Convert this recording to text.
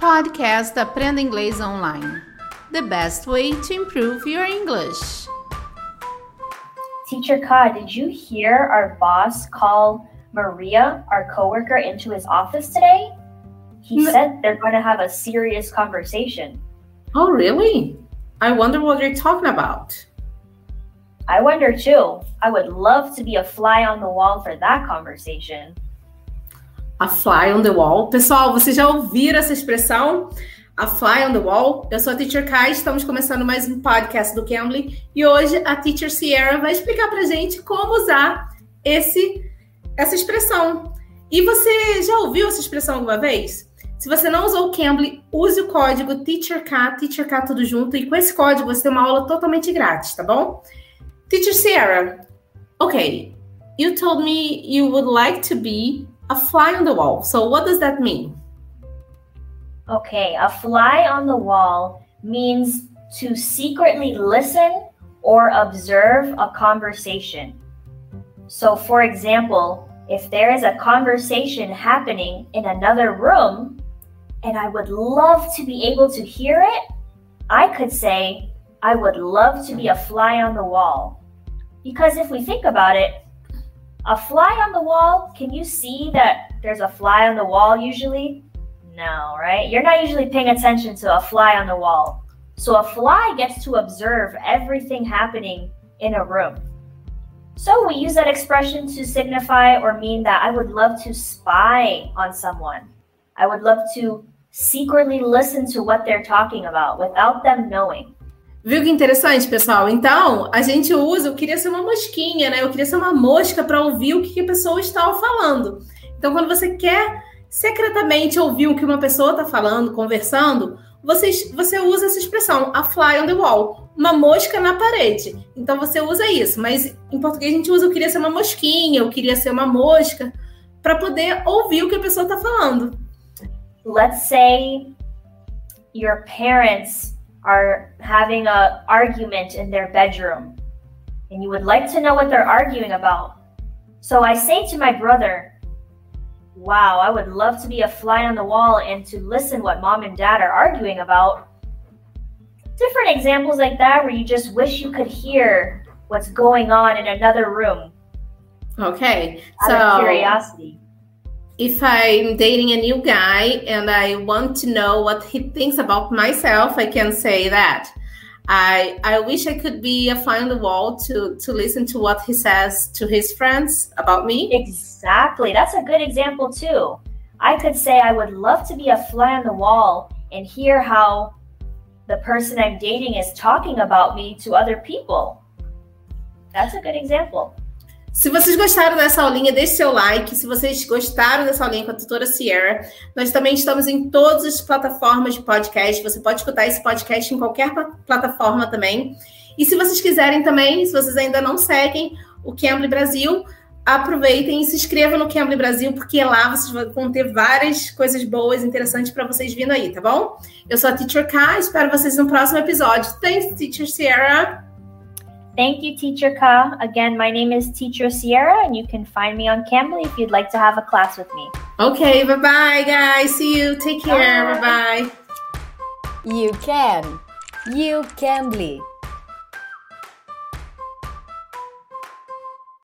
Podcast Aprenda Inglês Online. The best way to improve your English. Teacher Ka, did you hear our boss call Maria, our coworker, into his office today? He No. said they're going to have a serious conversation. Oh, really? I wonder what you're talking about. I wonder too. I would love to be a fly on the wall for that conversation. A fly on the wall. Pessoal, vocês já ouviram essa expressão? A fly on the wall. Eu sou a Teacher Kai, estamos começando mais um podcast do Cambly e hoje a Teacher Sierra vai explicar pra gente como usar esse essa expressão. E você já ouviu essa expressão alguma vez? Se você não usou o Cambly, use o código TeacherK, TeacherK tudo junto, e com esse código você tem uma aula totalmente grátis, tá bom? Teacher Sierra, okay, you told me you would like to be a fly on the wall. So what does that mean? Okay, a fly on the wall means to secretly listen or observe a conversation. So, for example, if there is a conversation happening in another room and I would love to be able to hear it, I could say, I would love to be a fly on the wall. Because if we think about it, a fly on the wall, can you see that there's a fly on the wall usually? No, right? You're not usually paying attention to a fly on the wall. So a fly gets to observe everything happening in a room. So we use that expression to signify or mean that I would love to spy on someone. I would love to secretly listen to what they're talking about without them knowing. Viu que interessante, pessoal? Então, a gente usa, eu queria ser uma mosquinha, né? Eu queria ser uma mosca para ouvir o que a pessoa estava falando. Então, quando você quer secretamente ouvir o que uma pessoa está falando, conversando, você, você usa essa expressão, a fly on the wall, uma mosca na parede. Então, você usa isso, mas em português a gente usa eu queria ser uma mosquinha, eu queria ser uma mosca, para poder ouvir o que a pessoa está falando. Let's say your parents are having a argument in their bedroom and you would like to know what they're arguing about. So I say to my brother, "Wow, I would love to be a fly on the wall and to listen what mom and dad are arguing about." Different examples like that where you just wish you could hear what's going on in another room Ok? out of curiosity. If I'm dating a new guy and I want to know what he thinks about myself, I can say that. I I wish I could be a fly on the wall to to listen to what he says to his friends about me. Exactly. That's a good example, too. I could say I would love to be a fly on the wall and hear how the person I'm dating is talking about me to other people. That's a good example. Se vocês gostaram dessa aulinha, deixe seu like. Se vocês gostaram dessa aulinha com a tutora Sierra, nós também estamos em todas as plataformas de podcast. Você pode escutar esse podcast em qualquer pla- plataforma também. E se vocês quiserem também, se vocês ainda não seguem o Cambly Brasil, aproveitem e se inscrevam no Cambly Brasil, porque lá vocês vão ter várias coisas boas, interessantes para vocês vindo aí, tá bom? Eu sou a Teacher K, espero vocês no próximo episódio. Thanks, Teacher Sierra. Thank you, Teacher Ka. Again, my name is Teacher Sierra, and you can find me on Cambly if you'd like to have a class with me. Okay, bye bye, guys. See you. Take care. Bye. Bye bye. You can. You can be.